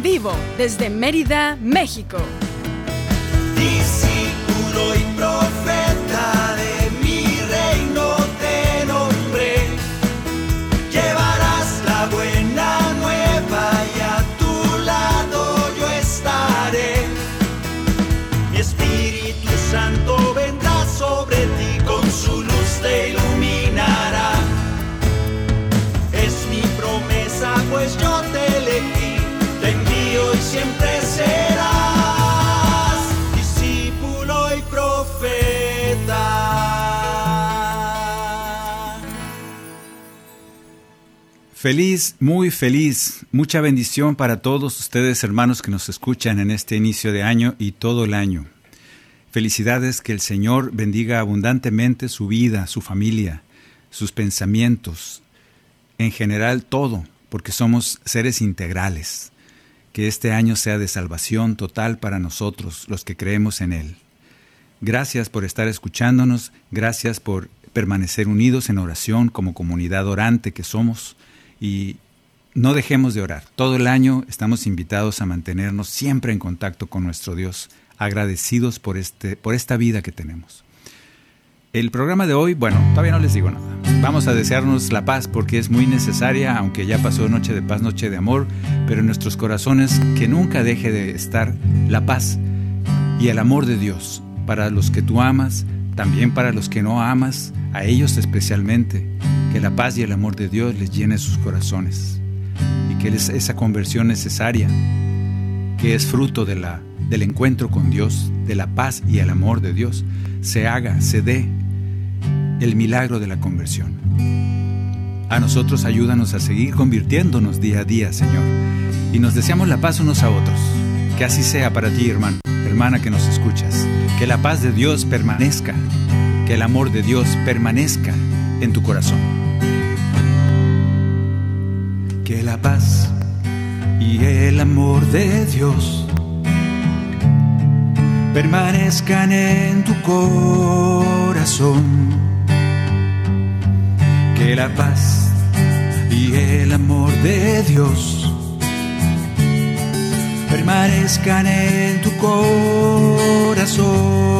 Vivo desde Mérida, México. Feliz, muy feliz, mucha bendición para todos ustedes hermanos que nos escuchan en este inicio de año y todo el año. Felicidades, que el Señor bendiga abundantemente su vida, su familia, sus pensamientos, en general todo, porque somos seres integrales. Que este año sea de salvación total para nosotros, los que creemos en Él. Gracias por estar escuchándonos, gracias por permanecer unidos en oración como comunidad orante que somos y no dejemos de orar. Todo el año estamos invitados a mantenernos siempre en contacto con nuestro Dios, agradecidos por, este, por esta vida que tenemos. El programa de hoy, bueno, todavía no les digo nada. Vamos a desearnos la paz porque es muy necesaria, aunque ya pasó noche de paz, noche de amor, pero en nuestros corazones que nunca deje de estar la paz y el amor de Dios para los que tú amas, también para los que no amas, a ellos especialmente, que la paz y el amor de Dios les llene sus corazones y que es esa conversión necesaria, que es fruto del encuentro con Dios, de la paz y el amor de Dios, se haga, se dé el milagro de la conversión. A nosotros ayúdanos a seguir convirtiéndonos día a día, Señor, y nos deseamos la paz unos a otros. Que así sea para ti, hermano, hermana que nos escuchas. Que la paz de Dios permanezca, que el amor de Dios permanezca en tu corazón. Que la paz y el amor de Dios permanezcan en tu corazón. Que la paz y el amor de Dios permanezcan en tu corazón.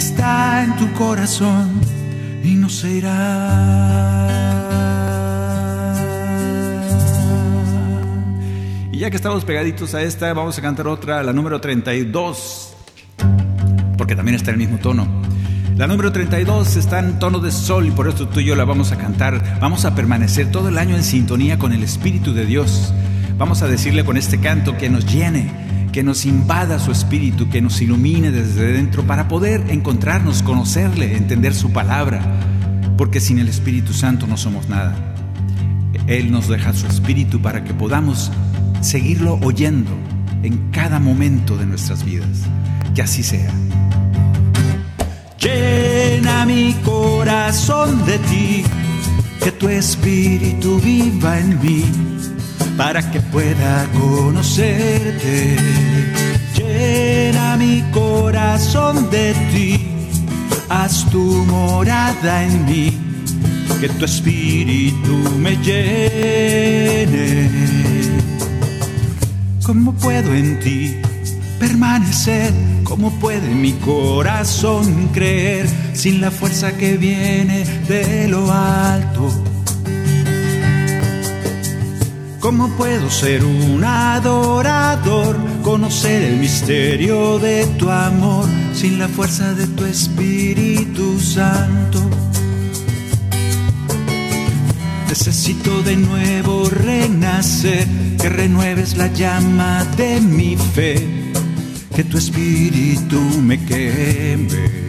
Está en tu corazón y no se irá. Y ya que estamos pegaditos a esta, vamos a cantar otra, la número 32, porque también está en el mismo tono. La número 32 está en tono de sol y por eso tú y yo la vamos a cantar. Vamos a permanecer todo el año en sintonía con el Espíritu de Dios. Vamos a decirle con este canto que nos llene, que nos invada su espíritu, que nos ilumine desde dentro para poder encontrarnos, conocerle, entender su palabra. Porque sin el Espíritu Santo no somos nada. Él nos deja su espíritu para que podamos seguirlo oyendo en cada momento de nuestras vidas. Que así sea. Llena mi corazón de ti, que tu espíritu viva en mí, para que pueda conocerte. Llena mi corazón de ti, haz tu morada en mí, que tu espíritu me llene. ¿Cómo puedo en ti permanecer? ¿Cómo puede mi corazón creer sin la fuerza que viene de lo alto? ¿Cómo puedo ser un adorador conocer el misterio de tu amor sin la fuerza de tu Espíritu Santo. Necesito de nuevo renacer, que renueves la llama de mi fe, que tu espíritu me queme.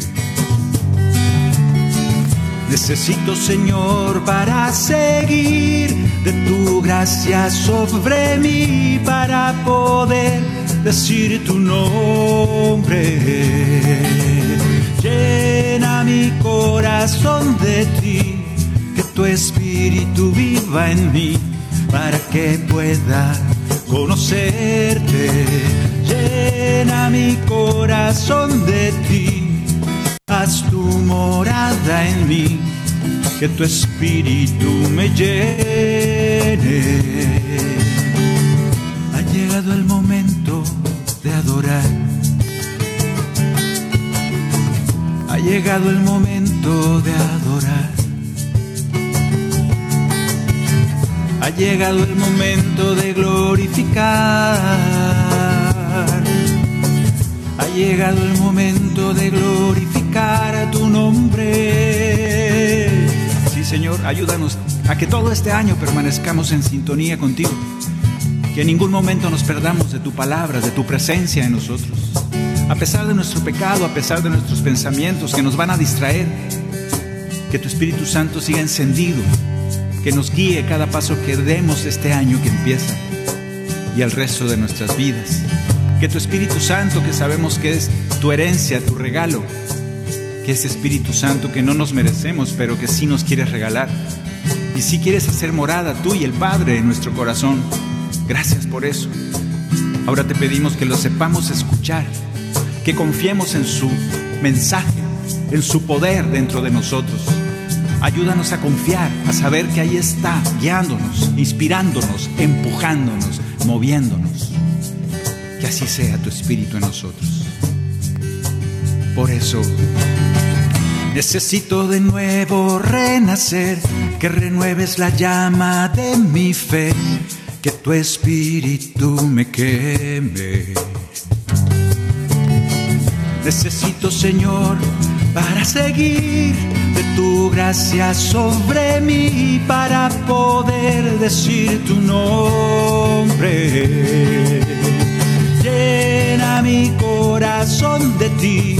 Necesito, Señor, para seguir de tu gracia sobre mí, para poder decir tu nombre. Llena mi corazón de ti tu espíritu viva en mí para que pueda conocerte. Llena mi corazón de ti, haz tu morada en mí, que tu espíritu me llene. Ha llegado el momento de adorar. Ha llegado el momento de adorar. ha llegado el momento de glorificar. Ha llegado el momento de glorificar a tu nombre. Sí, Señor, ayúdanos a que todo este año permanezcamos en sintonía contigo. Que en ningún momento nos perdamos de tu palabra, de tu presencia en nosotros. A pesar de nuestro pecado, a pesar de nuestros pensamientos que nos van a distraer, que tu Espíritu Santo siga encendido que nos guíe cada paso que demos este año que empieza y el resto de nuestras vidas. Que tu Espíritu Santo, que sabemos que es tu herencia, tu regalo, que ese Espíritu Santo que no nos merecemos, pero que sí nos quieres regalar. Y si quieres hacer morada tú y el Padre en nuestro corazón. Gracias por eso. Ahora te pedimos que lo sepamos escuchar, que confiemos en su mensaje, en su poder dentro de nosotros Ayúdanos a confiar, a saber que ahí está, guiándonos, inspirándonos, empujándonos, moviéndonos. Que así sea tu espíritu en nosotros. Por eso, necesito de nuevo renacer, que renueves la llama de mi fe, que tu espíritu me queme. Necesito, Señor, para seguir de tu gracia sobre mí para poder decir tu nombre. Llena mi corazón de ti,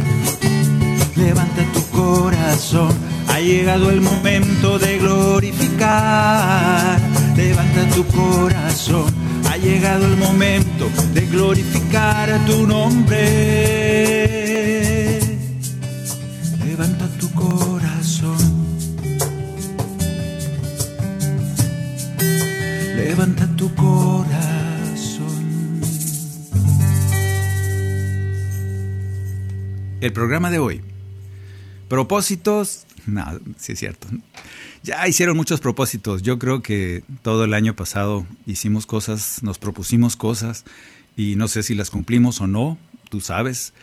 Levanta tu corazón, ha llegado el momento de glorificar. Levanta tu corazón, ha llegado el momento de glorificar tu nombre. levanta tu corazón. El programa de hoy. Propósitos. No, sí es cierto. Ya hicieron muchos propósitos. Yo creo que todo el año pasado hicimos cosas, nos propusimos cosas y no sé si las cumplimos o no, tú sabes.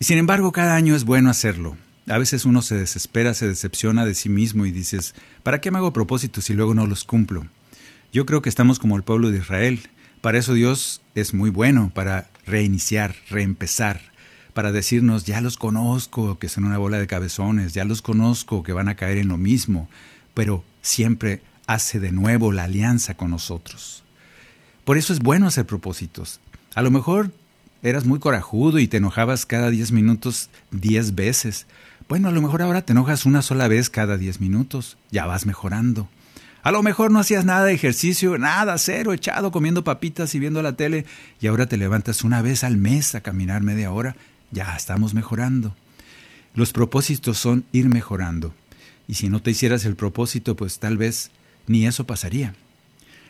Y sin embargo, cada año es bueno hacerlo. A veces uno se desespera, se decepciona de sí mismo y dices, ¿para qué me hago propósitos si luego no los cumplo? Yo creo que estamos como el pueblo de Israel. Para eso Dios es muy bueno, para reiniciar, reempezar, para decirnos, ya los conozco, que son una bola de cabezones, ya los conozco, que van a caer en lo mismo, pero siempre hace de nuevo la alianza con nosotros. Por eso es bueno hacer propósitos. A lo mejor eras muy corajudo y te enojabas cada diez minutos diez veces. Bueno, a lo mejor ahora te enojas una sola vez cada diez minutos. Ya vas mejorando. A lo mejor no hacías nada de ejercicio, nada, cero, echado, comiendo papitas y viendo la tele, y ahora te levantas una vez al mes a caminar media hora. Ya estamos mejorando. Los propósitos son ir mejorando. Y si no te hicieras el propósito, pues tal vez ni eso pasaría.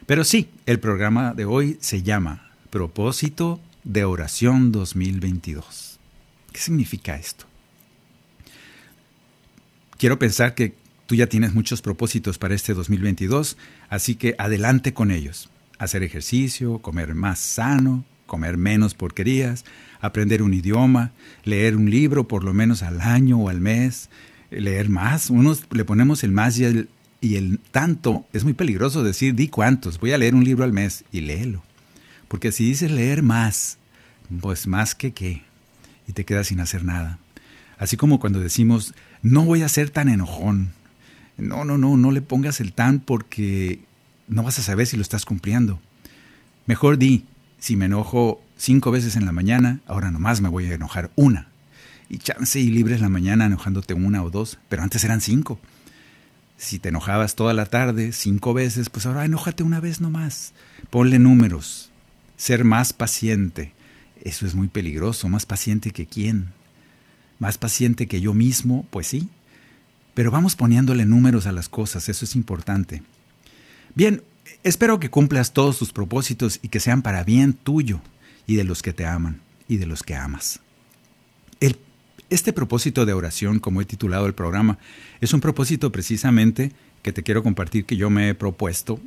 Pero sí, el programa de hoy se llama Propósito de oración 2022. ¿Qué significa esto? Quiero pensar que tú ya tienes muchos propósitos para este 2022, así que adelante con ellos. Hacer ejercicio, comer más sano, comer menos porquerías, aprender un idioma, leer un libro por lo menos al año o al mes, leer más. Unos le ponemos el más y el, y el tanto. Es muy peligroso decir, di cuántos, voy a leer un libro al mes y léelo. Porque si dices leer más, pues más que qué, y te quedas sin hacer nada. Así como cuando decimos, no voy a ser tan enojón. No, no, no, no le pongas el tan porque no vas a saber si lo estás cumpliendo. Mejor di, si me enojo cinco veces en la mañana, ahora nomás me voy a enojar una. Y chance y libres la mañana enojándote una o dos, pero antes eran cinco. Si te enojabas toda la tarde, cinco veces, pues ahora enójate una vez nomás. Ponle números. Ser más paciente. Eso es muy peligroso. Más paciente que quién. Más paciente que yo mismo, pues sí. Pero vamos poniéndole números a las cosas. Eso es importante. Bien, espero que cumplas todos tus propósitos y que sean para bien tuyo y de los que te aman y de los que amas. Este propósito de oración, como he titulado el programa, es un propósito precisamente que te quiero compartir que yo me he propuesto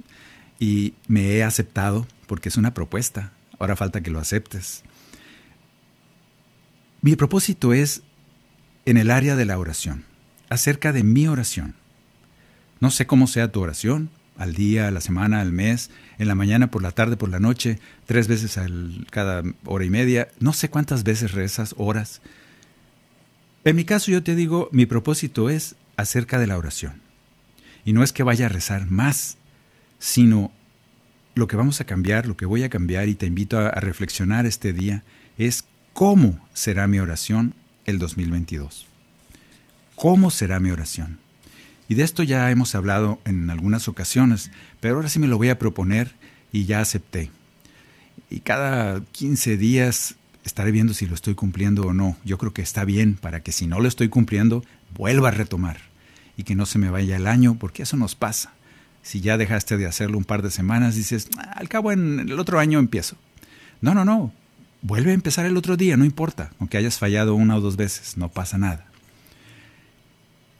y me he aceptado porque es una propuesta. Ahora falta que lo aceptes. Mi propósito es en el área de la oración, acerca de mi oración. No sé cómo sea tu oración, al día, a la semana, al mes, en la mañana, por la tarde, por la noche, tres veces al, cada hora y media. No sé cuántas veces rezas, horas. En mi caso yo te digo, mi propósito es acerca de la oración. Y no es que vaya a rezar más, sino lo que vamos a cambiar, lo que voy a cambiar y te invito a, reflexionar este día es cómo será mi oración el 2022. ¿Cómo será mi oración? Y de esto ya hemos hablado en algunas ocasiones, pero ahora sí me lo voy a proponer y ya acepté. Y cada 15 días estaré viendo si lo estoy cumpliendo o no. Yo creo que está bien para que si no lo estoy cumpliendo, vuelva a retomar y que no se me vaya el año, porque eso nos pasa. Si ya dejaste de hacerlo un par de semanas, dices, al cabo en el otro año empiezo. No, no, no. Vuelve a empezar el otro día, no importa, aunque hayas fallado una o dos veces, no pasa nada.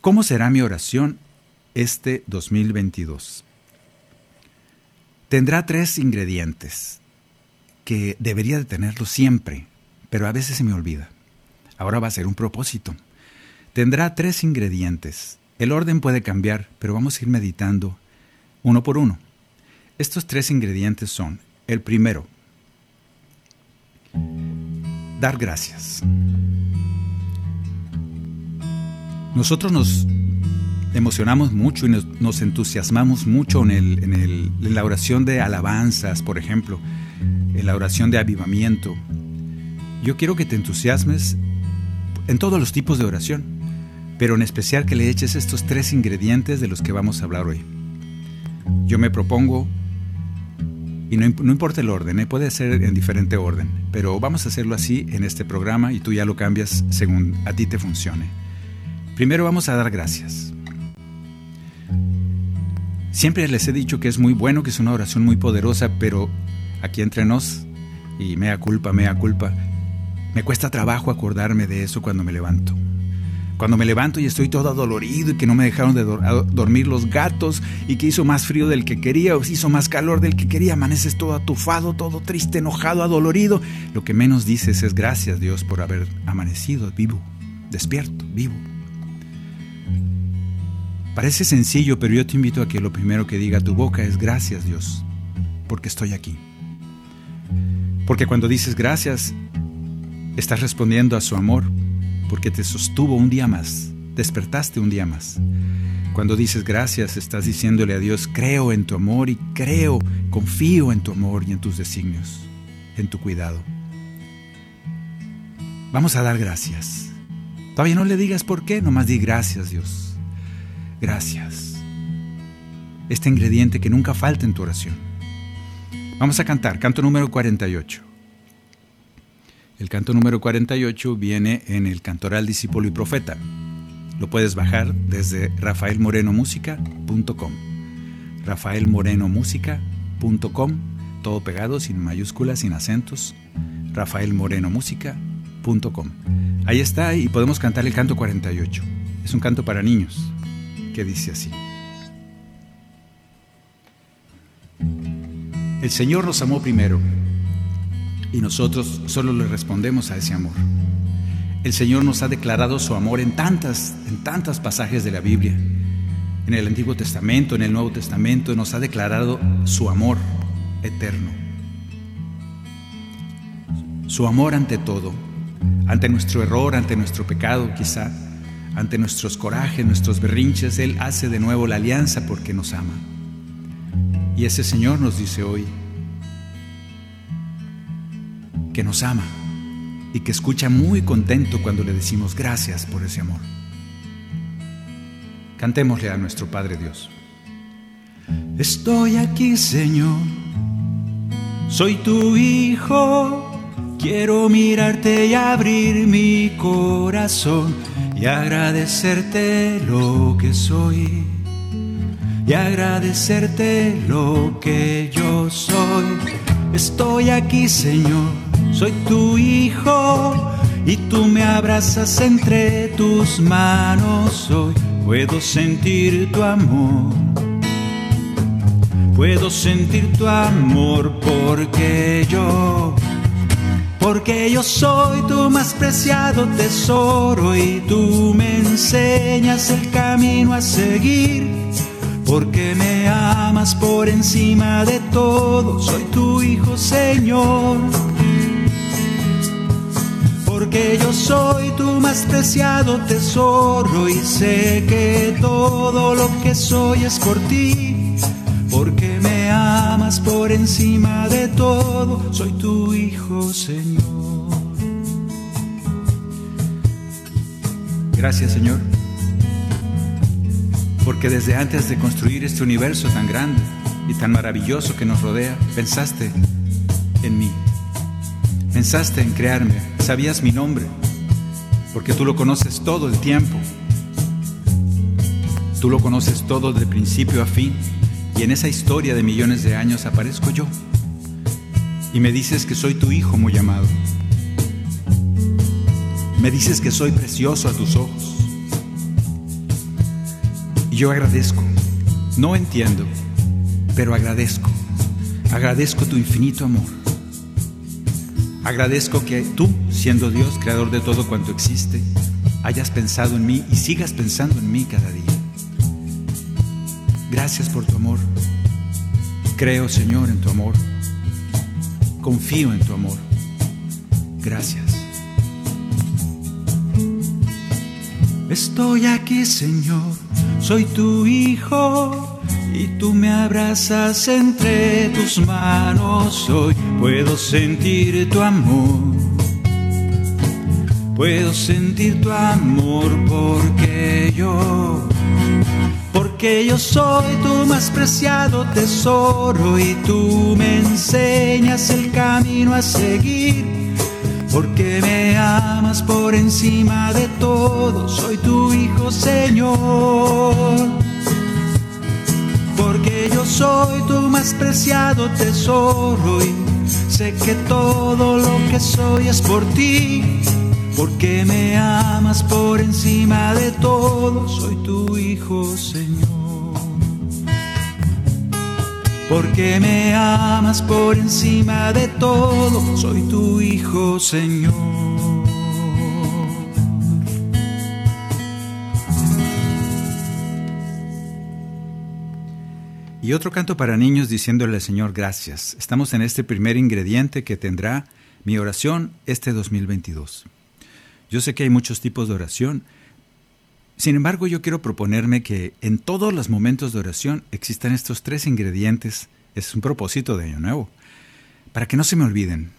¿Cómo será mi oración este 2022? Tendrá tres ingredientes que debería de tenerlo siempre pero a veces se me olvida. Ahora va a ser un propósito. Tendrá tres ingredientes. El orden puede cambiar, pero vamos a ir meditando uno por uno. Estos tres ingredientes son, el primero, dar gracias. Nosotros nos emocionamos mucho y nos, entusiasmamos mucho en, en la oración de alabanzas, por ejemplo, en la oración de avivamiento, yo quiero que te entusiasmes en todos los tipos de oración, pero en especial que le eches estos tres ingredientes de los que vamos a hablar hoy. Yo me propongo, y no, importa el orden, ¿eh? puede ser en diferente orden, pero vamos a hacerlo así en este programa y tú ya lo cambias según a ti te funcione. Primero vamos a dar gracias. Siempre les he dicho que es muy bueno, que es una oración muy poderosa, pero aquí entre nos, y mea culpa, mea culpa, me cuesta trabajo acordarme de eso cuando me levanto. Cuando me levanto y estoy todo adolorido y que no me dejaron de dormir los gatos y que hizo más frío del que quería o hizo más calor del que quería, amaneces todo atufado, todo triste, enojado, adolorido. Lo que menos dices es gracias Dios por haber amanecido vivo, despierto, vivo. Parece sencillo, pero yo te invito a que lo primero que diga tu boca es gracias Dios, porque estoy aquí. Porque cuando dices gracias, Estás respondiendo a su amor porque te sostuvo un día más, despertaste un día más. Cuando dices gracias, estás diciéndole a Dios, creo en tu amor y creo, confío en tu amor y en tus designios, en tu cuidado. Vamos a dar gracias. Todavía no le digas por qué, nomás di gracias Dios. Gracias. Este ingrediente que nunca falta en tu oración. Vamos a cantar, canto número 48. El canto número 48 viene en el Cantoral Discípulo y Profeta. Lo puedes bajar desde rafaelmorenomusica.com. rafaelmorenomusica.com. todo pegado, sin mayúsculas, sin acentos, rafaelmorenomusica.com. Ahí está y podemos cantar el canto 48. Es un canto para niños dice así. El Señor nos amó primero y nosotros solo le respondemos a ese amor. El Señor nos ha declarado su amor en tantas, en tantos pasajes de la Biblia. En el Antiguo Testamento, en el Nuevo Testamento, nos ha declarado su amor eterno. Su amor ante todo, ante nuestro error, ante nuestro pecado quizá, ante nuestros corajes, nuestros berrinches, Él hace de nuevo la alianza porque nos ama. Y ese Señor nos dice hoy que nos ama y que escucha muy contento cuando le decimos gracias por ese amor. Cantémosle a nuestro Padre Dios. Estoy aquí, Señor, soy tu hijo, quiero mirarte y abrir mi corazón y agradecerte lo que soy y agradecerte lo que yo soy. Estoy aquí, Señor, soy tu hijo y tú me abrazas entre tus manos hoy. Puedo sentir tu amor. Puedo sentir tu amor porque yo, porque yo soy tu más preciado tesoro y tú me enseñas el camino a seguir porque me amas por encima de todo, soy tu hijo Señor. Porque yo soy tu más preciado tesoro y sé que todo lo que soy es por ti. Porque me amas por encima de todo, soy tu hijo Señor. Gracias Señor porque desde antes de construir este universo tan grande y tan maravilloso que nos rodea, pensaste en mí. Pensaste en crearme, sabías mi nombre, porque tú lo conoces todo el tiempo. Tú lo conoces todo de principio a fin, y en esa historia de millones de años aparezco yo. Y me dices que soy tu hijo muy amado. Me dices que soy precioso a tus ojos yo agradezco. No entiendo, pero agradezco. Agradezco tu infinito amor. Agradezco que tú, siendo Dios, creador de todo cuanto existe, hayas pensado en mí y sigas pensando en mí cada día. Gracias por tu amor. Creo, Señor, en tu amor. Confío en tu amor. Gracias. Estoy aquí, Señor soy tu hijo y tú me abrazas entre tus manos. Hoy puedo sentir tu amor. Puedo sentir tu amor porque yo, porque yo soy tu más preciado tesoro y tú me enseñas el camino a seguir porque me amas por encima de todo, soy tu hijo Señor. Porque yo soy tu más preciado tesoro y sé que todo lo que soy es por ti. Porque me amas por encima de todo, soy tu hijo Señor porque me amas por encima de todo, soy tu hijo, Señor. Y otro canto para niños diciéndole Señor gracias. Estamos en este primer ingrediente que tendrá mi oración este 2022. Yo sé que hay muchos tipos de oración, sin embargo, yo quiero proponerme que en todos los momentos de oración existan estos tres ingredientes. Es un propósito de Año Nuevo. Para que no se me olviden.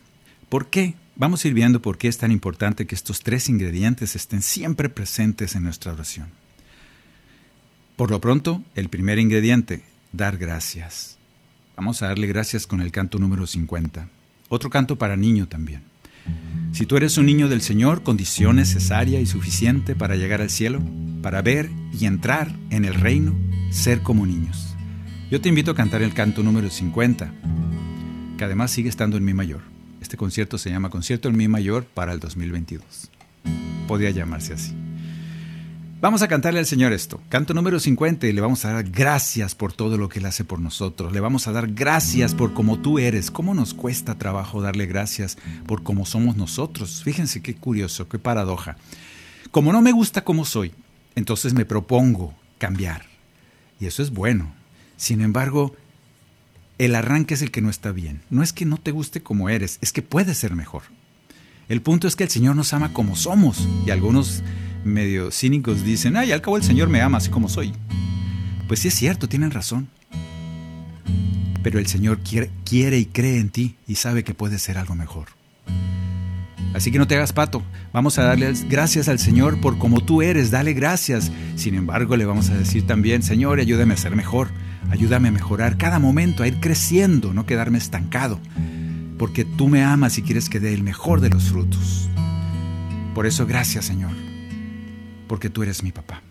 ¿Por qué? Vamos a ir viendo por qué es tan importante que estos tres ingredientes estén siempre presentes en nuestra oración. Por lo pronto, el primer ingrediente, dar gracias. Vamos a darle gracias con el canto número 50. Otro canto para niño también. Si tú eres un niño del Señor, condición necesaria y suficiente para llegar al cielo, para ver y entrar en el reino, ser como niños. Yo te invito a cantar el canto número 50. que además sigue estando en mi mayor. Este concierto se llama Concierto en mi mayor para el 2022. Podría llamarse así. Vamos a cantarle al Señor esto. Canto número 50 y le vamos a dar gracias por todo lo que Él hace por nosotros. Le vamos a dar gracias por como tú eres. ¿Cómo nos cuesta trabajo darle gracias por cómo somos nosotros? Fíjense qué curioso, qué paradoja. Como no me gusta como soy, entonces me propongo cambiar. Y eso es bueno. Sin embargo, el arranque es el que no está bien. No es que no te guste como eres, es que puedes ser mejor. El punto es que el Señor nos ama como somos. Y algunos medio cínicos dicen, ay, al cabo el Señor me ama así como soy. Pues sí es cierto, tienen razón. Pero el Señor quiere, quiere y cree en ti y sabe que puedes ser algo mejor. Así que no te hagas pato. Vamos a darle gracias al Señor por como tú eres. Dale gracias. Sin embargo, le vamos a decir también, Señor, ayúdame a ser mejor. Ayúdame a mejorar cada momento, a ir creciendo, no quedarme estancado. Porque tú me amas y quieres que dé el mejor de los frutos. Por eso, gracias, Señor. Porque tú eres mi papá.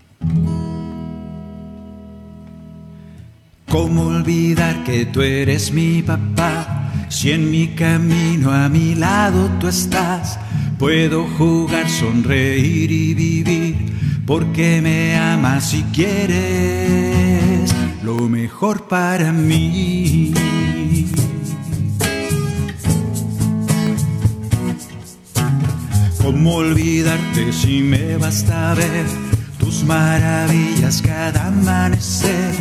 ¿Cómo olvidar que tú eres mi papá? Si en mi camino a mi lado tú estás, puedo jugar, sonreír y vivir, porque me amas y quieres lo mejor para mí. ¿Cómo olvidarte si me basta ver tus maravillas cada amanecer?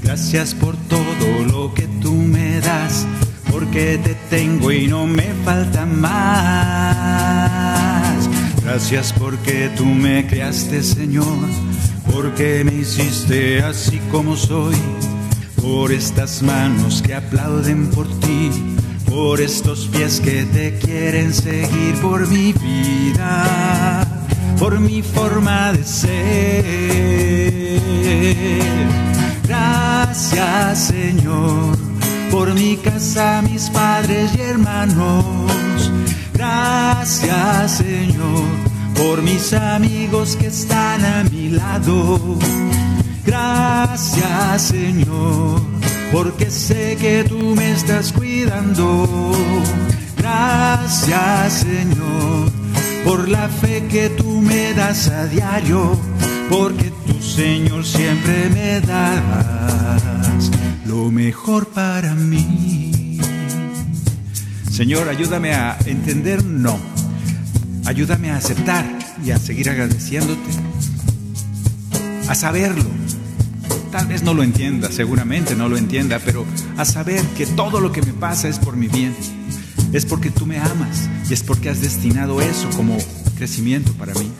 Gracias por todo lo que tú me das porque te tengo y no me falta más. Gracias porque tú me creaste, Señor, porque me hiciste así como soy, por estas manos que aplauden por ti, por estos pies que te quieren seguir, por mi vida, por mi forma de ser. Gracias, Señor por mi casa, mis padres y hermanos. Gracias Señor por mis amigos que están a mi lado. Gracias Señor porque sé que tú me estás cuidando. Gracias Señor por la fe que tú me das a diario, porque tu Señor siempre me das lo mejor para mí. Señor, ayúdame a entender no. Ayúdame a aceptar y a seguir agradeciéndote. A saberlo. Tal vez no lo entienda, seguramente no lo entienda, pero a saber que todo lo que me pasa es por mi bien. Es porque tú me amas y es porque has destinado eso como crecimiento para mí.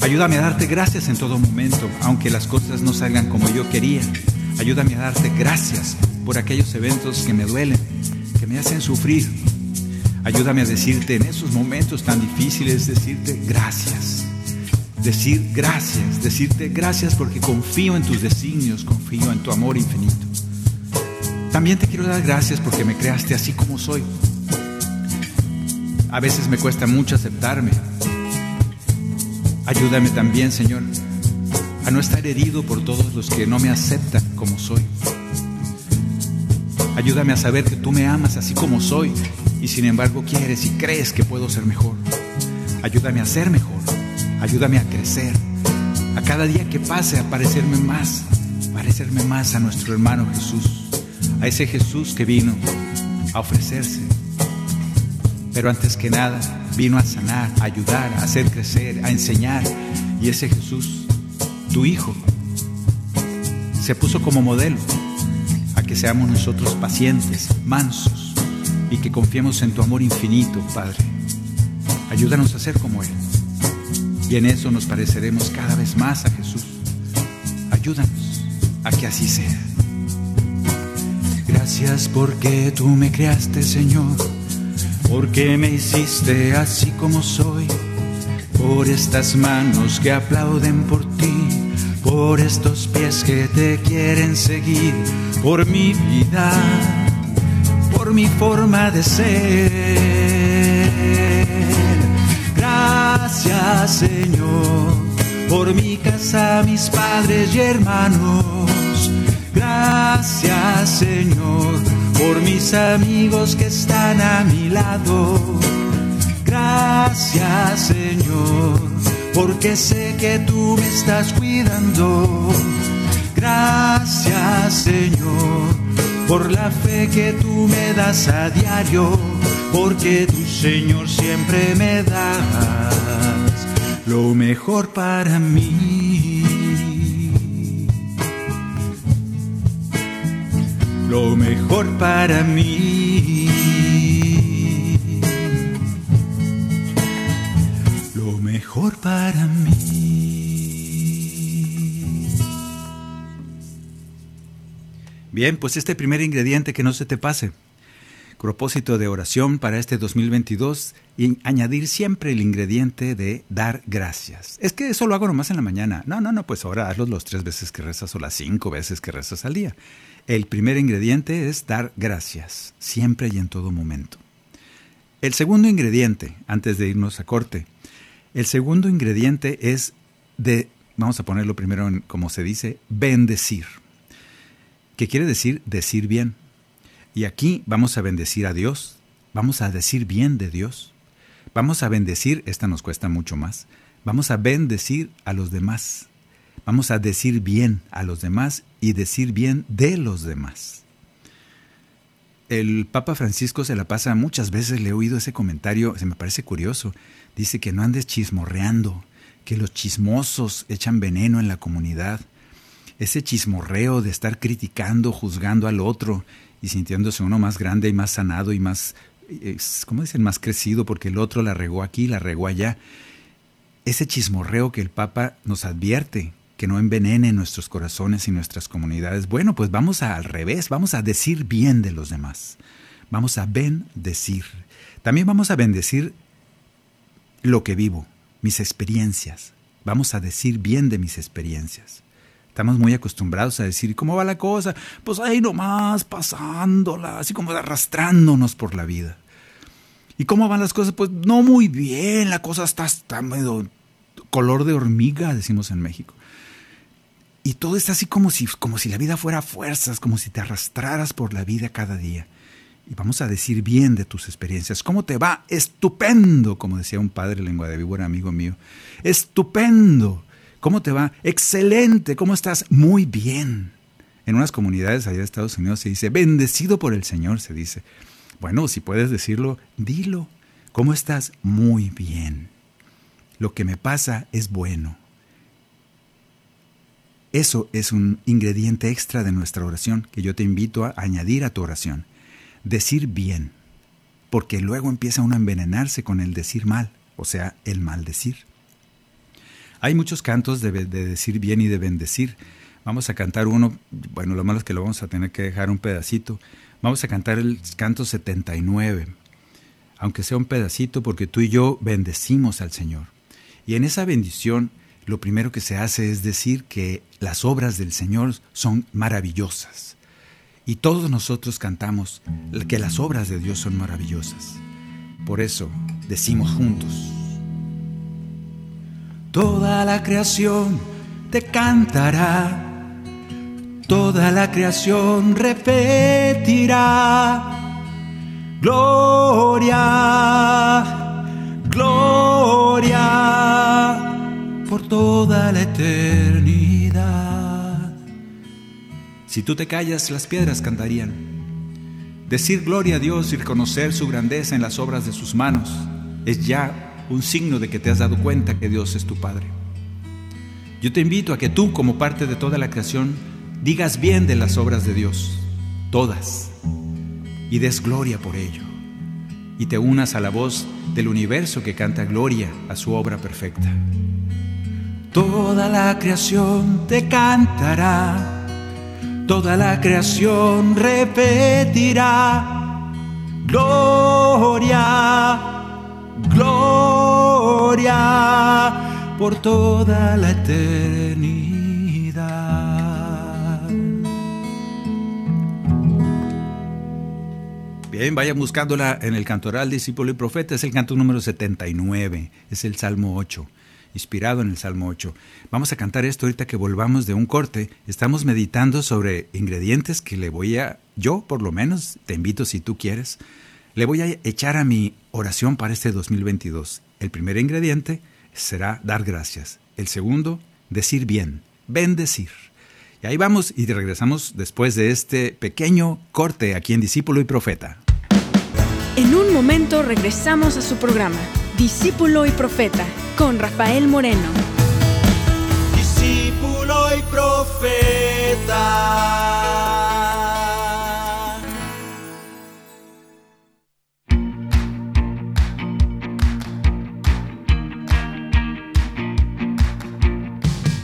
Ayúdame a darte gracias en todo momento, aunque las cosas no salgan como yo quería Ayúdame a darte gracias por aquellos eventos que me duelen, que me hacen sufrir. Ayúdame a decirte en esos momentos tan difíciles, decirte gracias. Decir gracias, decirte gracias porque confío en tus designios, confío en tu amor infinito. También te quiero dar gracias porque me creaste así como soy. A veces me cuesta mucho aceptarme. Ayúdame también, Señor, a no estar herido por todos los que no me aceptan como soy. Ayúdame a saber que tú me amas así como soy y sin embargo quieres y crees que puedo ser mejor. Ayúdame a ser mejor. Ayúdame a crecer. A cada día que pase a parecerme más, parecerme más a nuestro hermano Jesús, a ese Jesús que vino a ofrecerse. Pero antes que nada, vino a sanar, a ayudar, a hacer crecer, a enseñar. Y ese Jesús tu Hijo, se puso como modelo a que seamos nosotros pacientes, mansos y que confiemos en tu amor infinito, Padre. Ayúdanos a ser como Él. Y en eso nos pareceremos cada vez más a Jesús. Ayúdanos a que así sea. Gracias porque tú me creaste, Señor, porque me hiciste así como soy, por estas manos que aplauden por ti por estos pies que te quieren seguir, por mi vida, por mi forma de ser. Gracias Señor, por mi casa, mis padres y hermanos. Gracias Señor, por mis amigos que están a mi lado. Gracias Señor, porque sé que tú me estás cuidando. Gracias Señor, por la fe que tú me das a diario, porque tu Señor siempre me das lo mejor para mí. Lo mejor para mí. Lo mejor para mí. Bien, pues este primer ingrediente que no se te pase. Propósito de oración para este 2022 y añadir siempre el ingrediente de dar gracias. Es que eso lo hago nomás en la mañana. No, no, no, pues ahora hazlo los tres veces que rezas o las cinco veces que rezas al día. El primer ingrediente es dar gracias, siempre y en todo momento. El segundo ingrediente, antes de irnos a corte, el segundo ingrediente es de, vamos a ponerlo primero en, como se dice, bendecir que quiere decir decir bien. Y aquí vamos a bendecir a Dios, vamos a decir bien de Dios, vamos a bendecir, esta nos cuesta mucho más, vamos a bendecir a los demás, vamos a decir bien a los demás y decir bien de los demás. El Papa Francisco se la pasa muchas veces, le he oído ese comentario, se me parece curioso, dice que no andes chismorreando, que los chismosos echan veneno en la comunidad, ese chismorreo de estar criticando, juzgando al otro y sintiéndose uno más grande y más sanado y más, ¿cómo dicen?, más crecido porque el otro la regó aquí, la regó allá. Ese chismorreo que el Papa nos advierte, que no envenene nuestros corazones y nuestras comunidades. Bueno, pues vamos al revés, vamos a decir bien de los demás. Vamos a bendecir. También vamos a bendecir lo que vivo, mis experiencias. Vamos a decir bien de mis experiencias. Estamos muy acostumbrados a decir, ¿cómo va la cosa? Pues ahí nomás, pasándola, así como arrastrándonos por la vida. ¿Y cómo van las cosas? Pues no muy bien, la cosa está, está color de hormiga, decimos en México. Y todo está así como si, como si la vida fuera fuerzas, como si te arrastraras por la vida cada día. Y vamos a decir bien de tus experiencias. ¿Cómo te va? Estupendo, como decía un padre lengua de víbora, amigo mío. Estupendo. ¿Cómo te va? Excelente. ¿Cómo estás? Muy bien. En unas comunidades allá de Estados Unidos se dice, bendecido por el Señor, se dice. Bueno, si puedes decirlo, dilo. ¿Cómo estás? Muy bien. Lo que me pasa es bueno. Eso es un ingrediente extra de nuestra oración que yo te invito a añadir a tu oración. Decir bien, porque luego empieza uno a envenenarse con el decir mal, o sea, el maldecir. Hay muchos cantos de, decir bien y de bendecir. Vamos a cantar uno, bueno, lo malo es que lo vamos a tener que dejar un pedacito. Vamos a cantar el canto 79, aunque sea un pedacito, porque tú y yo bendecimos al Señor. Y en esa bendición, lo primero que se hace es decir que las obras del Señor son maravillosas. Y todos nosotros cantamos que las obras de Dios son maravillosas. Por eso decimos juntos. Toda la creación te cantará, toda la creación repetirá. Gloria, gloria por toda la eternidad. Si tú te callas, las piedras cantarían. Decir gloria a Dios y reconocer su grandeza en las obras de sus manos es ya un signo de que te has dado cuenta que Dios es tu Padre. Yo te invito a que tú, como parte de toda la creación, digas bien de las obras de Dios, todas, y des gloria por ello, y te unas a la voz del universo que canta gloria a su obra perfecta. Toda la creación te cantará, toda la creación repetirá, gloria gloria por toda la eternidad. Bien, vayan buscándola en el cantoral discípulo y profeta, es el canto número 79, es el Salmo 8 inspirado en el Salmo 8. Vamos a cantar esto ahorita que volvamos de un corte. Estamos meditando sobre ingredientes que le voy a yo por lo menos, te invito si tú quieres, le voy a echar a mi oración para este 2022. El primer ingrediente será dar gracias. El segundo, decir bien, bendecir. Y ahí vamos y regresamos después de este pequeño corte aquí en Discípulo y Profeta. En un momento regresamos a su programa, Discípulo y Profeta, con Rafael Moreno. Discípulo y Profeta.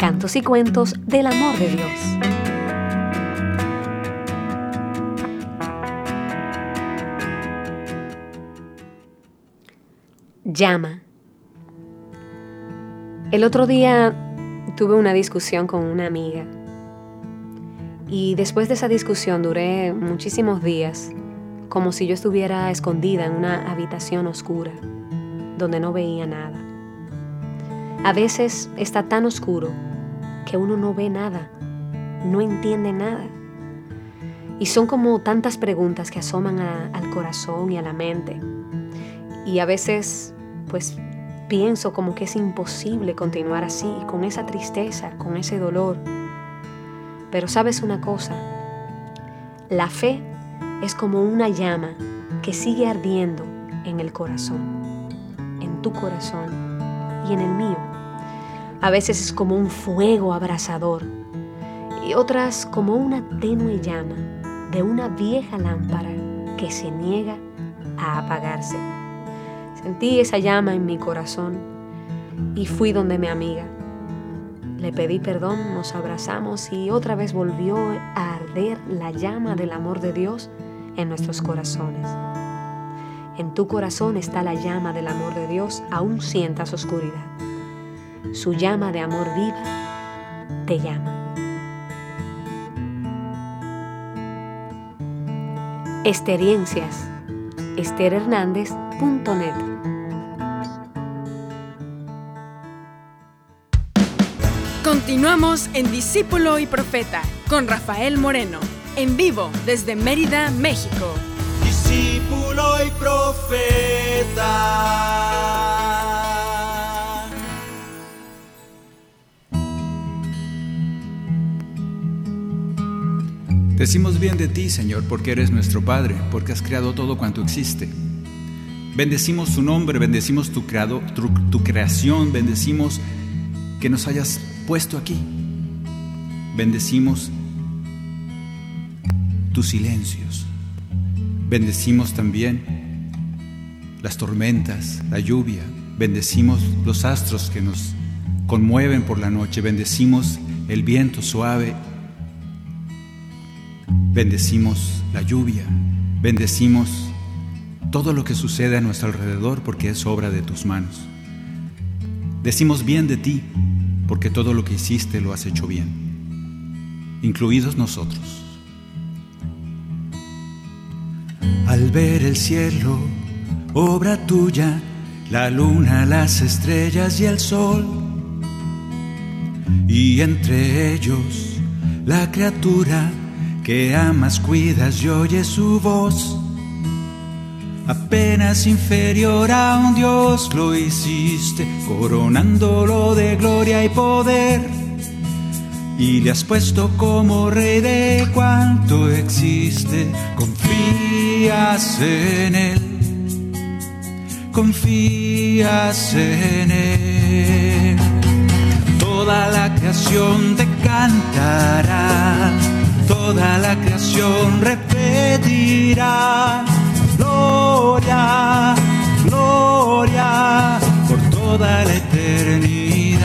cantos y cuentos del amor de Dios. llama. El otro día tuve una discusión con una amiga y después de esa discusión duré muchísimos días como si yo estuviera escondida en una habitación oscura donde no veía nada. A veces está tan oscuro que uno no ve nada, no entiende nada. Y son como tantas preguntas que asoman al corazón y a la mente. Y a veces pues pienso como que es imposible continuar así, con esa tristeza, con ese dolor. Pero sabes una cosa, la fe es como una llama que sigue ardiendo en el corazón, en tu corazón y en el mío. A veces es como un fuego abrasador y otras como una tenue llama de una vieja lámpara que se niega a apagarse. Sentí esa llama en mi corazón y fui donde mi amiga. Le pedí perdón, nos abrazamos y otra vez volvió a arder la llama del amor de Dios en nuestros corazones. En tu corazón está la llama del amor de Dios, aún sientas oscuridad. Su llama de amor viva te llama. Experiencias. Hernández.net Continuamos en Discípulo y Profeta con Rafael Moreno, en vivo desde Mérida, México. Discípulo y Profeta. Decimos bien de ti, Señor, porque eres nuestro Padre, porque has creado todo cuanto existe. Bendecimos tu nombre, bendecimos tu, tu creación, bendecimos que nos hayas puesto aquí. Bendecimos tus silencios. Bendecimos también las tormentas, la lluvia. Bendecimos los astros que nos conmueven por la noche. Bendecimos el viento suave. Bendecimos la lluvia. Bendecimos todo lo que sucede a nuestro alrededor porque es obra de tus manos. Decimos bien de ti porque todo lo que hiciste lo has hecho bien, incluidos nosotros. Al ver el cielo, obra tuya, la luna, las estrellas y el sol, y entre ellos la criatura que amas, cuidas y oyes su voz apenas inferior a un Dios lo hiciste, coronándolo de gloria y poder. Y le has puesto como rey de cuanto existe, confías en él, confías en él. Toda la creación te cantará, toda la creación repetirá gloria, gloria por toda la eternidad.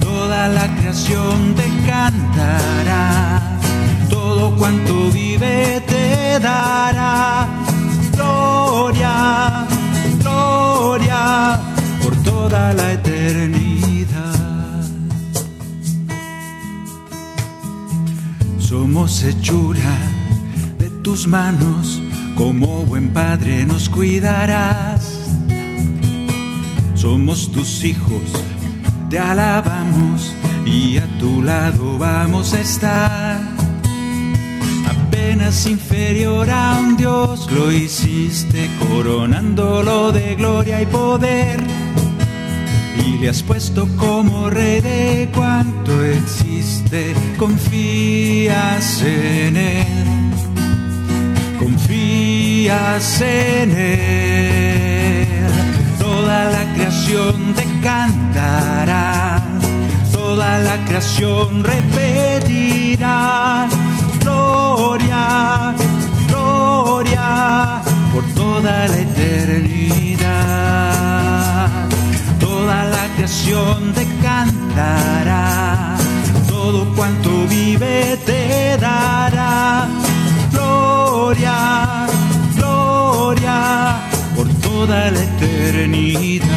Toda la creación te cantará, todo cuanto vive te dará gloria, gloria por toda la eternidad. Somos hechura de tus manos, como buen padre nos cuidarás. Somos tus hijos, te alabamos y a tu lado vamos a estar. Apenas inferior a un Dios lo hiciste, coronándolo de gloria y poder. Y le has puesto como rey de cuanto existe, confías en él, confías en él. Toda la creación te cantará toda la creación repetirá gloria, gloria por toda la eternidad. Toda la creación te cantará, todo cuanto vive te dará gloria, gloria por toda la eternidad.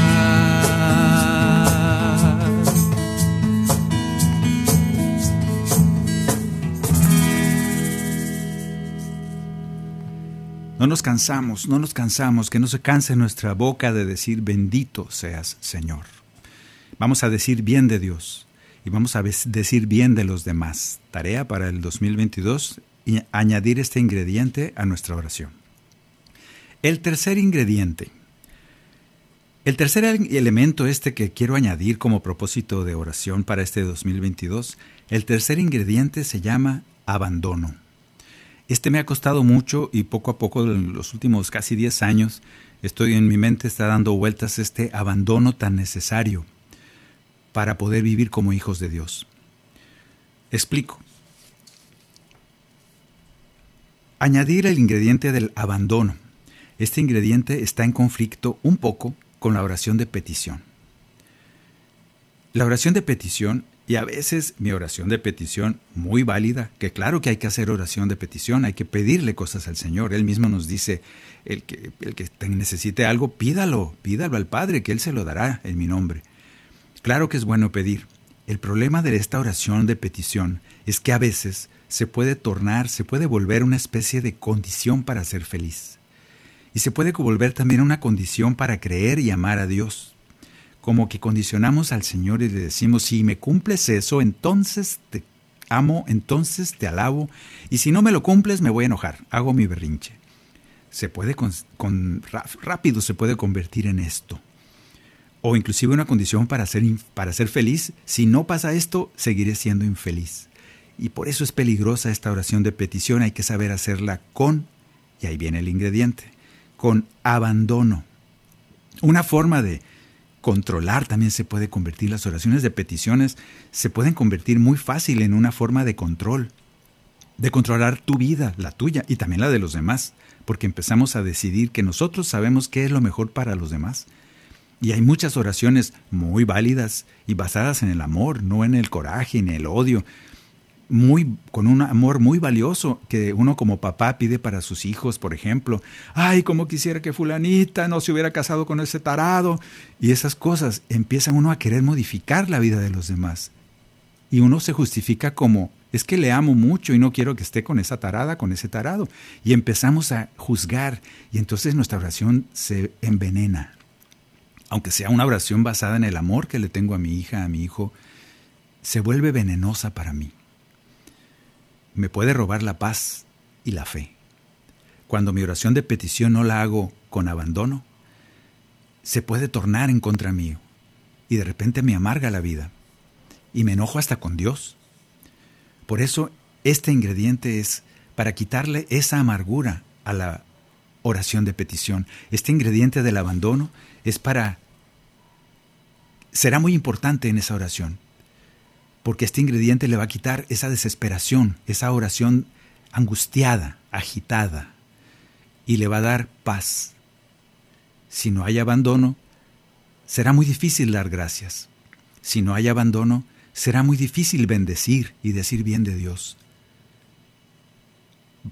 Nos cansamos, no nos cansamos, que no se canse nuestra boca de decir bendito seas Señor. Vamos a decir bien de Dios y vamos a decir bien de los demás. Tarea para el 2022 y añadir este ingrediente a nuestra oración. El tercer ingrediente. El tercer elemento este que quiero añadir como propósito de oración para este 2022, el tercer ingrediente se llama abandono. Este me ha costado mucho y poco a poco en los últimos casi 10 años estoy en mi mente está dando vueltas este abandono tan necesario para poder vivir como hijos de Dios. Explico. Añadir el ingrediente del abandono. Este ingrediente está en conflicto un poco con la oración de petición. La oración de petición y a veces mi oración de petición, muy válida, que claro que hay que hacer oración de petición, hay que pedirle cosas al Señor. Él mismo nos dice, el que, el que necesite algo, pídalo, pídalo al Padre, que Él se lo dará en mi nombre. Claro que es bueno pedir. El problema de esta oración de petición es que a veces se puede tornar, se puede volver una especie de condición para ser feliz. Y se puede volver también una condición para creer y amar a Dios como que condicionamos al Señor y le decimos, si me cumples eso, entonces te amo, entonces te alabo, y si no me lo cumples me voy a enojar, hago mi berrinche. Se puede con, rápido se puede convertir en esto. O inclusive una condición para ser, para ser feliz, si no pasa esto, seguiré siendo infeliz. Y por eso es peligrosa esta oración de petición, hay que saber hacerla con, y ahí viene el ingrediente, con abandono. Una forma de, controlar también se puede convertir, las oraciones de peticiones se pueden convertir muy fácil en una forma de control, de controlar tu vida, la tuya y también la de los demás, porque empezamos a decidir que nosotros sabemos qué es lo mejor para los demás. Y hay muchas oraciones muy válidas y basadas en el amor, no en el coraje, en el odio, muy, con un amor muy valioso que uno como papá pide para sus hijos, por ejemplo. Ay, como quisiera que fulanita no se hubiera casado con ese tarado. Y esas cosas empiezan uno a querer modificar la vida de los demás. Y uno se justifica como, es que le amo mucho y no quiero que esté con esa tarada, con ese tarado. Y empezamos a juzgar y entonces nuestra oración se envenena. Aunque sea una oración basada en el amor que le tengo a mi hija, a mi hijo, se vuelve venenosa para mí me puede robar la paz y la fe. Cuando mi oración de petición no la hago con abandono, se puede tornar en contra mío y de repente me amarga la vida y me enojo hasta con Dios. Por eso este ingrediente es para quitarle esa amargura a la oración de petición. Este ingrediente del abandono es para... será muy importante en esa oración porque este ingrediente le va a quitar esa desesperación, esa oración angustiada, agitada, y le va a dar paz. Si no hay abandono, será muy difícil dar gracias. Si no hay abandono, será muy difícil bendecir y decir bien de Dios.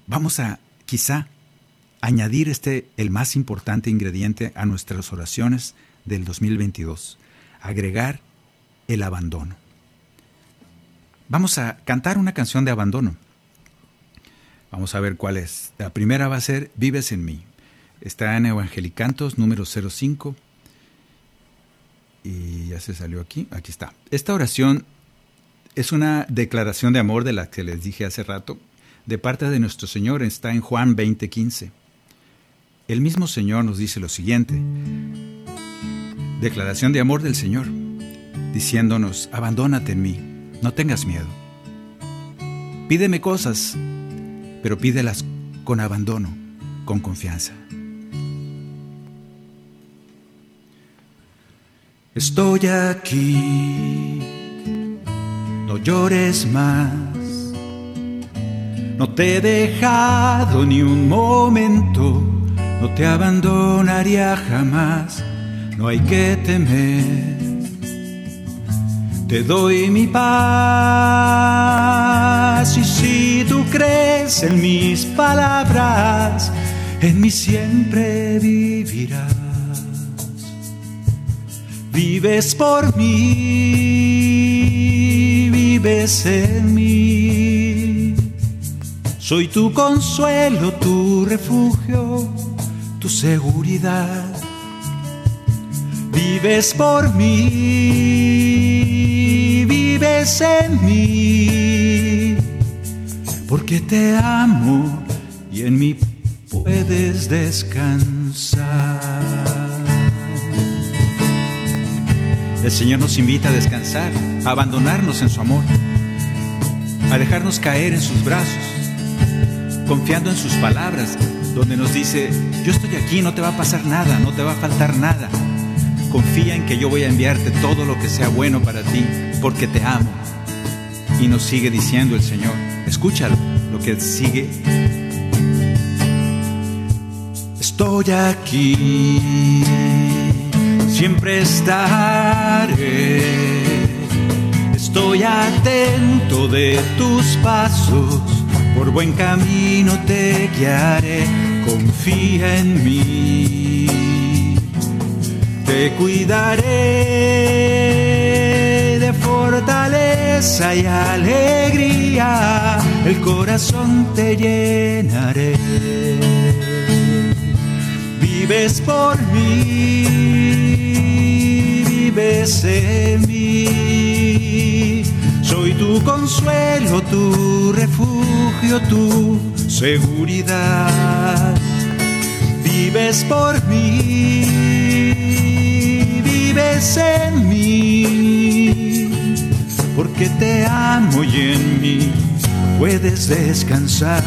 vamos a quizá añadir este, el más importante ingrediente a nuestras oraciones del 2022, agregar el abandono. Vamos a cantar una canción de abandono. Vamos a ver cuál es. La primera va a ser Vives en mí. Está en Evangelicantos número 05. Y ya se salió aquí. Aquí está. Esta oración es una declaración de amor de la que les dije hace rato, de parte de nuestro Señor. Está en Juan 20:15. El mismo Señor nos dice lo siguiente. Declaración de amor del Señor, diciéndonos, abandónate en mí, no tengas miedo. Pídeme cosas, pero pídelas con abandono, con confianza. Estoy aquí, no llores más. No te he dejado ni un momento, no te abandonaría jamás, no hay que temer. Te doy mi paz y si tú crees en mis palabras, en mí siempre vivirás. Vives por mí, vives en mí. Soy tu consuelo, tu refugio, tu seguridad. Vives por mí, en mí, porque te amo y en mí puedes descansar. El Señor nos invita a descansar, a abandonarnos en su amor, a dejarnos caer en sus brazos, confiando en sus palabras, donde nos dice, yo estoy aquí, no te va a pasar nada, no te va a faltar nada. Confía en que yo voy a enviarte todo lo que sea bueno para ti, porque te amo. Y nos sigue diciendo el Señor, escúchalo, lo que sigue. Estoy aquí siempre estaré. Estoy atento de tus pasos, por buen camino te guiaré, confía en mí. Te cuidaré fortaleza y alegría, el corazón te llenaré. Vives por mí vives en mí. Soy tu consuelo, tu refugio, tu seguridad. Vives por mí, en mí puedes descansar.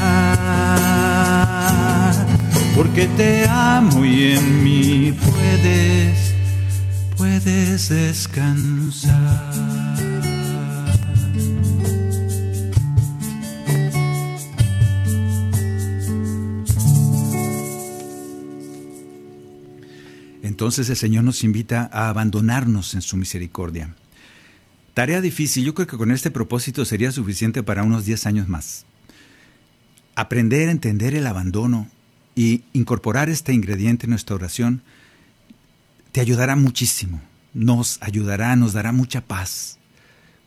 Porque te amo y en mí puedes puedes descansar. Entonces el Señor nos invita a abandonarnos en su misericordia. Tarea difícil, yo creo que con este propósito sería suficiente para unos 10 años más. Aprender a entender el abandono y incorporar este ingrediente en nuestra oración te ayudará muchísimo, nos ayudará, nos dará mucha paz.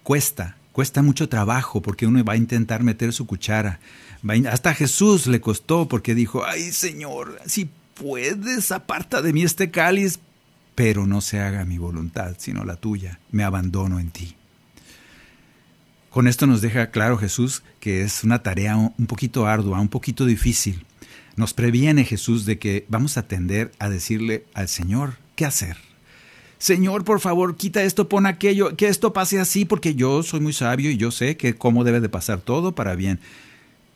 Cuesta, cuesta mucho trabajo porque uno va a intentar meter su cuchara. Hasta Jesús le costó porque dijo, ay Señor, si puedes, aparta de mí este cáliz, pero no se haga mi voluntad, sino la tuya. Me abandono en ti. Con esto nos deja claro Jesús que es una tarea un poquito ardua, un poquito difícil. Nos previene Jesús de que vamos a tender a decirle al Señor, ¿qué hacer? Señor, por favor, quita esto, pon aquello, que esto pase así, porque yo soy muy sabio y yo sé que cómo debe de pasar todo para bien.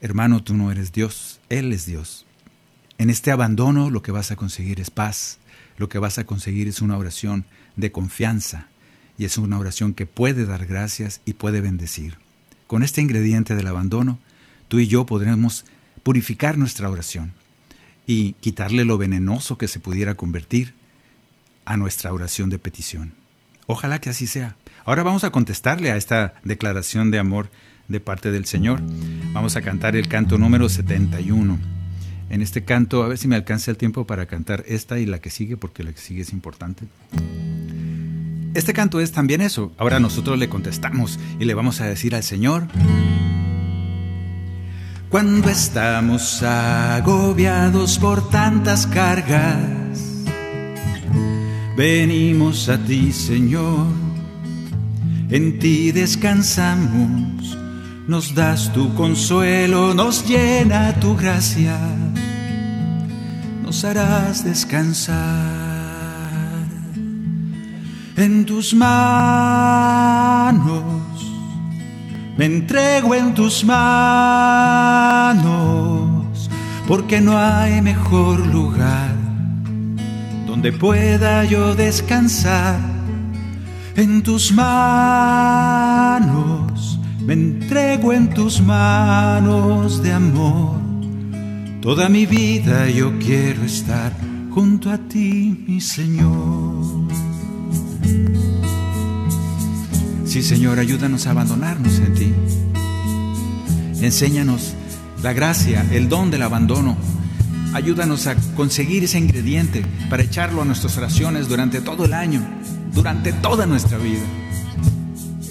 Hermano, tú no eres Dios, Él es Dios. En este abandono lo que vas a conseguir es paz, lo que vas a conseguir es una oración de confianza y es una oración que puede dar gracias y puede bendecir. Con este ingrediente del abandono, tú y yo podremos purificar nuestra oración y quitarle lo venenoso que se pudiera convertir a nuestra oración de petición. Ojalá que así sea. Ahora vamos a contestarle a esta declaración de amor de parte del Señor. Vamos a cantar el canto número 71. En este canto, a ver si me alcanza el tiempo para cantar esta y la que sigue, porque la que sigue es importante. Este canto es también eso. Ahora nosotros le contestamos y le vamos a decir al Señor, cuando estamos agobiados por tantas cargas, venimos a ti, Señor, en ti descansamos, nos das tu consuelo, nos llena tu gracia, nos harás descansar en tus manos, me entrego en tus manos, porque no hay mejor lugar donde pueda yo descansar. En tus manos, me entrego en tus manos de amor. Toda mi vida yo quiero estar junto a ti, mi Señor. Sí, Señor, ayúdanos a abandonarnos en ti. Enséñanos la gracia, el don del abandono. Ayúdanos a conseguir ese ingrediente para echarlo a nuestras oraciones durante todo el año, durante toda nuestra vida.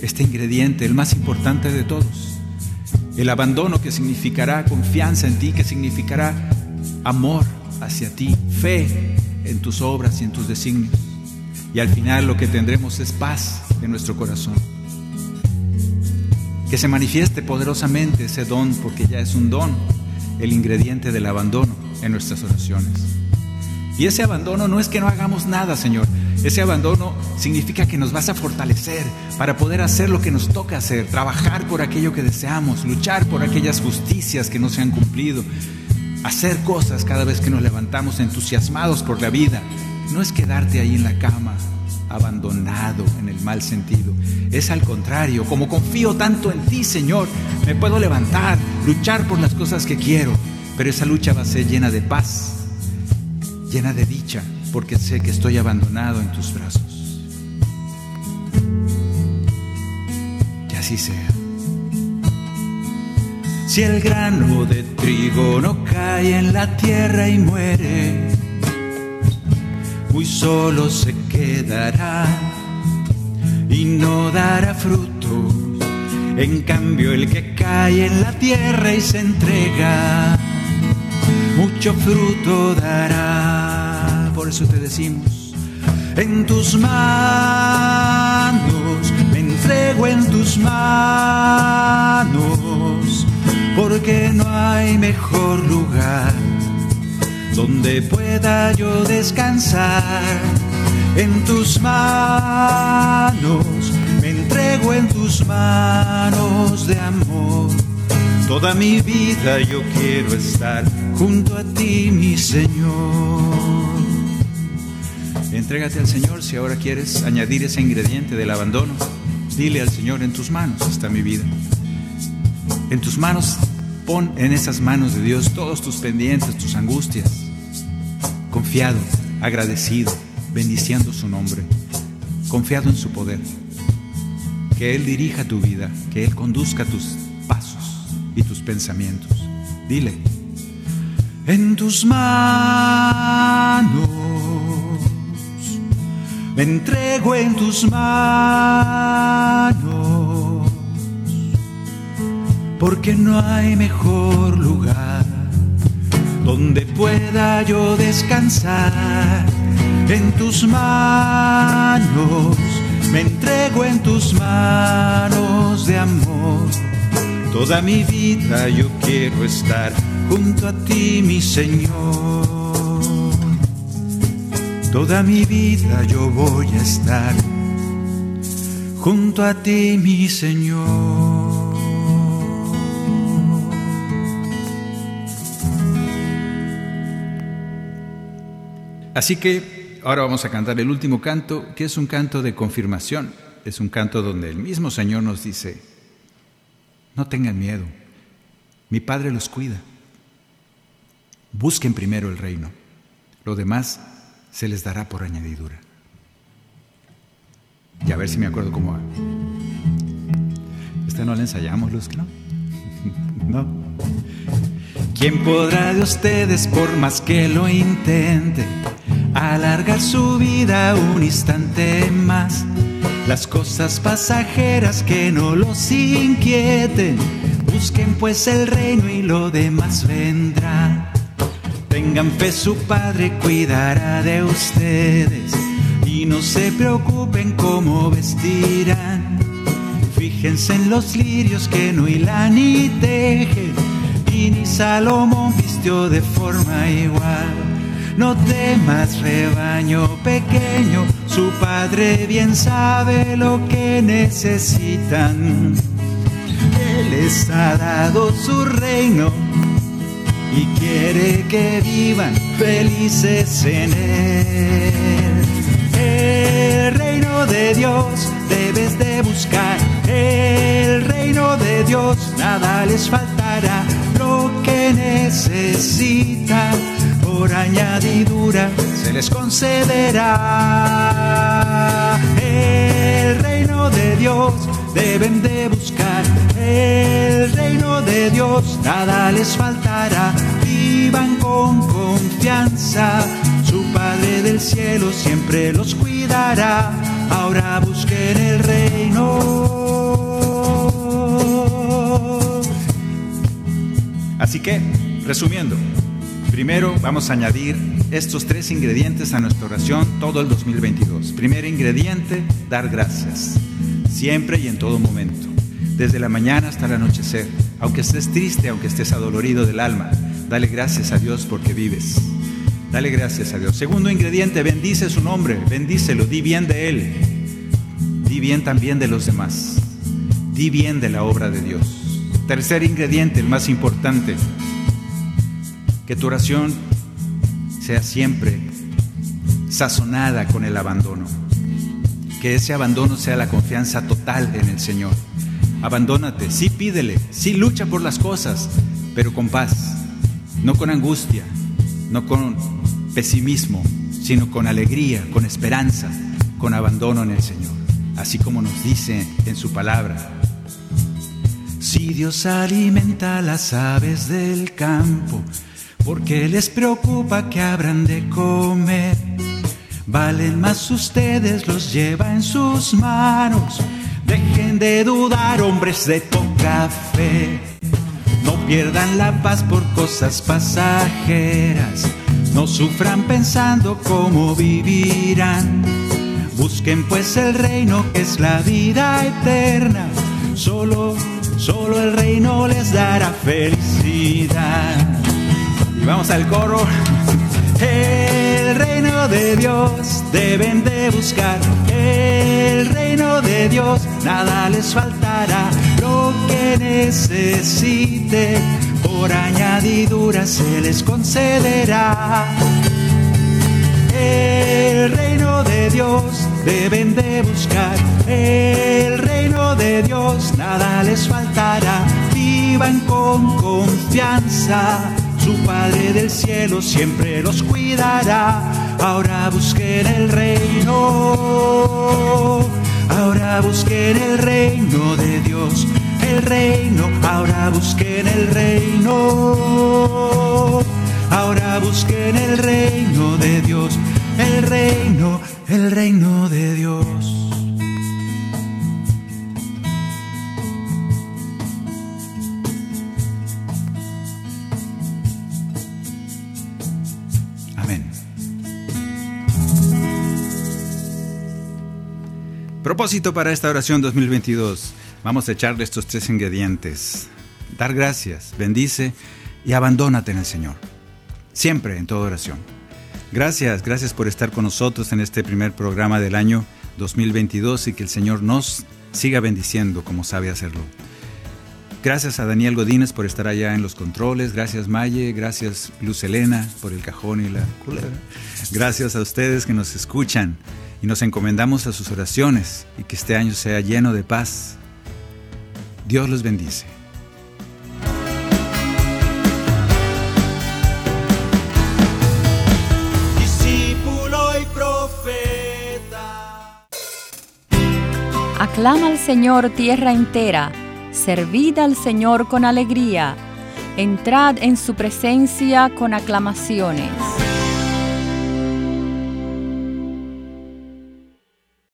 Este ingrediente, el más importante de todos. El abandono que significará confianza en ti, que significará amor hacia ti, fe en tus obras y en tus designios y al final lo que tendremos es paz en nuestro corazón. Que se manifieste poderosamente ese don, porque ya es un don, el ingrediente del abandono en nuestras oraciones. Y ese abandono no es que no hagamos nada, Señor. Ese abandono significa que nos vas a fortalecer para poder hacer lo que nos toca hacer, trabajar por aquello que deseamos, luchar por aquellas justicias que no se han cumplido, hacer cosas cada vez que nos levantamos entusiasmados por la vida, no es quedarte ahí en la cama, abandonado en el mal sentido. Es al contrario, como confío tanto en ti, Señor, me puedo levantar, luchar por las cosas que quiero, pero esa lucha va a ser llena de paz, llena de dicha, porque sé que estoy abandonado en tus brazos. Que así sea. Si el grano de trigo no cae en la tierra y muere, muy solo se quedará y no dará frutos. En cambio el que cae en la tierra y se entrega, mucho fruto dará. Por eso te decimos, en tus manos, me entrego en tus manos, porque no hay mejor lugar donde pueda yo descansar. En tus manos, me entrego en tus manos de amor. Toda mi vida yo quiero estar junto a ti, mi Señor. Entrégate al Señor si ahora quieres añadir ese ingrediente del abandono. Dile al Señor, en tus manos está mi vida. En tus manos, pon en esas manos de Dios todos tus pendientes, tus angustias confiado, agradecido, bendiciendo su nombre, confiado en su poder. Que Él dirija tu vida, que Él conduzca tus pasos y tus pensamientos. Dile, en tus manos, me entrego en tus manos, porque no hay mejor lugar donde pueda yo descansar en tus manos. Me entrego en tus manos de amor. Toda mi vida yo quiero estar junto a ti, mi Señor. Toda mi vida yo voy a estar junto a ti, mi Señor. Así que ahora vamos a cantar el último canto, que es un canto de confirmación. Es un canto donde el mismo Señor nos dice, no tengan miedo, mi Padre los cuida. Busquen primero el reino, lo demás se les dará por añadidura. Ya a ver si me acuerdo cómo va. Esta no la ensayamos, Luz, ¿no? no. ¿Quién podrá de ustedes, por más que lo intente, alargar su vida un instante más? Las cosas pasajeras que no los inquieten, busquen pues el reino y lo demás vendrá. Tengan fe, su Padre cuidará de ustedes y no se preocupen cómo vestirán. Fíjense en los lirios que no hilan ni tejen, y ni Salomón vistió de forma igual. No temas, rebaño pequeño, su padre bien sabe lo que necesitan. Él les ha dado su reino y quiere que vivan felices en él. El reino de Dios debes de buscar, el reino de Dios nada les faltará, lo que necesitan por añadidura se les concederá. El reino de Dios deben de buscar, el reino de Dios nada les faltará, vivan con confianza, su Padre del cielo siempre los cuidará, ahora busquen el reino. Así que, resumiendo, primero vamos a añadir estos tres ingredientes a nuestra oración todo el 2022. Primer ingrediente, dar gracias, siempre y en todo momento, desde la mañana hasta el anochecer. Aunque estés triste, aunque estés adolorido del alma, dale gracias a Dios porque vives. Dale gracias a Dios. Segundo ingrediente, bendice su nombre, bendícelo, di bien de Él, di bien también de los demás, di bien de la obra de Dios. Tercer ingrediente, el más importante, que tu oración sea siempre sazonada con el abandono. Que ese abandono sea la confianza total en el Señor. Abandónate, sí pídele, sí lucha por las cosas, pero con paz, no con angustia, no con pesimismo, sino con alegría, con esperanza, con abandono en el Señor. Así como nos dice en su palabra. Si Dios alimenta las aves del campo, porque les preocupa que habrán de comer. Valen más ustedes, los lleva en sus manos. Dejen de dudar, hombres de poca fe. No pierdan la paz por cosas pasajeras. No sufran pensando cómo vivirán. Busquen pues el reino que es la vida eterna. Solo, solo el reino les dará felicidad. Vamos al coro. El reino de Dios deben de buscar. El reino de Dios nada les faltará. Lo que necesite por añadidura se les concederá. El reino de Dios deben de buscar. El reino de Dios nada les faltará. Vivan con confianza su Padre del cielo siempre los cuidará. Ahora busquen el reino, ahora busquen el reino de Dios, el reino, ahora busquen el reino, ahora busquen el reino de Dios, el reino, el reino de Dios. Propósito para esta oración 2022. Vamos a echarle estos tres ingredientes. Dar gracias, bendice y abandónate en el Señor. Siempre en toda oración. Gracias, gracias por estar con nosotros en este primer programa del año 2022 y que el Señor nos siga bendiciendo como sabe hacerlo. Gracias a Daniel Godínez por estar allá en los controles. Gracias Maye. Gracias Luz Elena por el cajón y la culera. Gracias a ustedes que nos escuchan y nos encomendamos a sus oraciones y que este año sea lleno de paz. Dios los bendice. Discípulo y profeta. Aclama al Señor tierra entera, servid al Señor con alegría, entrad en su presencia con aclamaciones.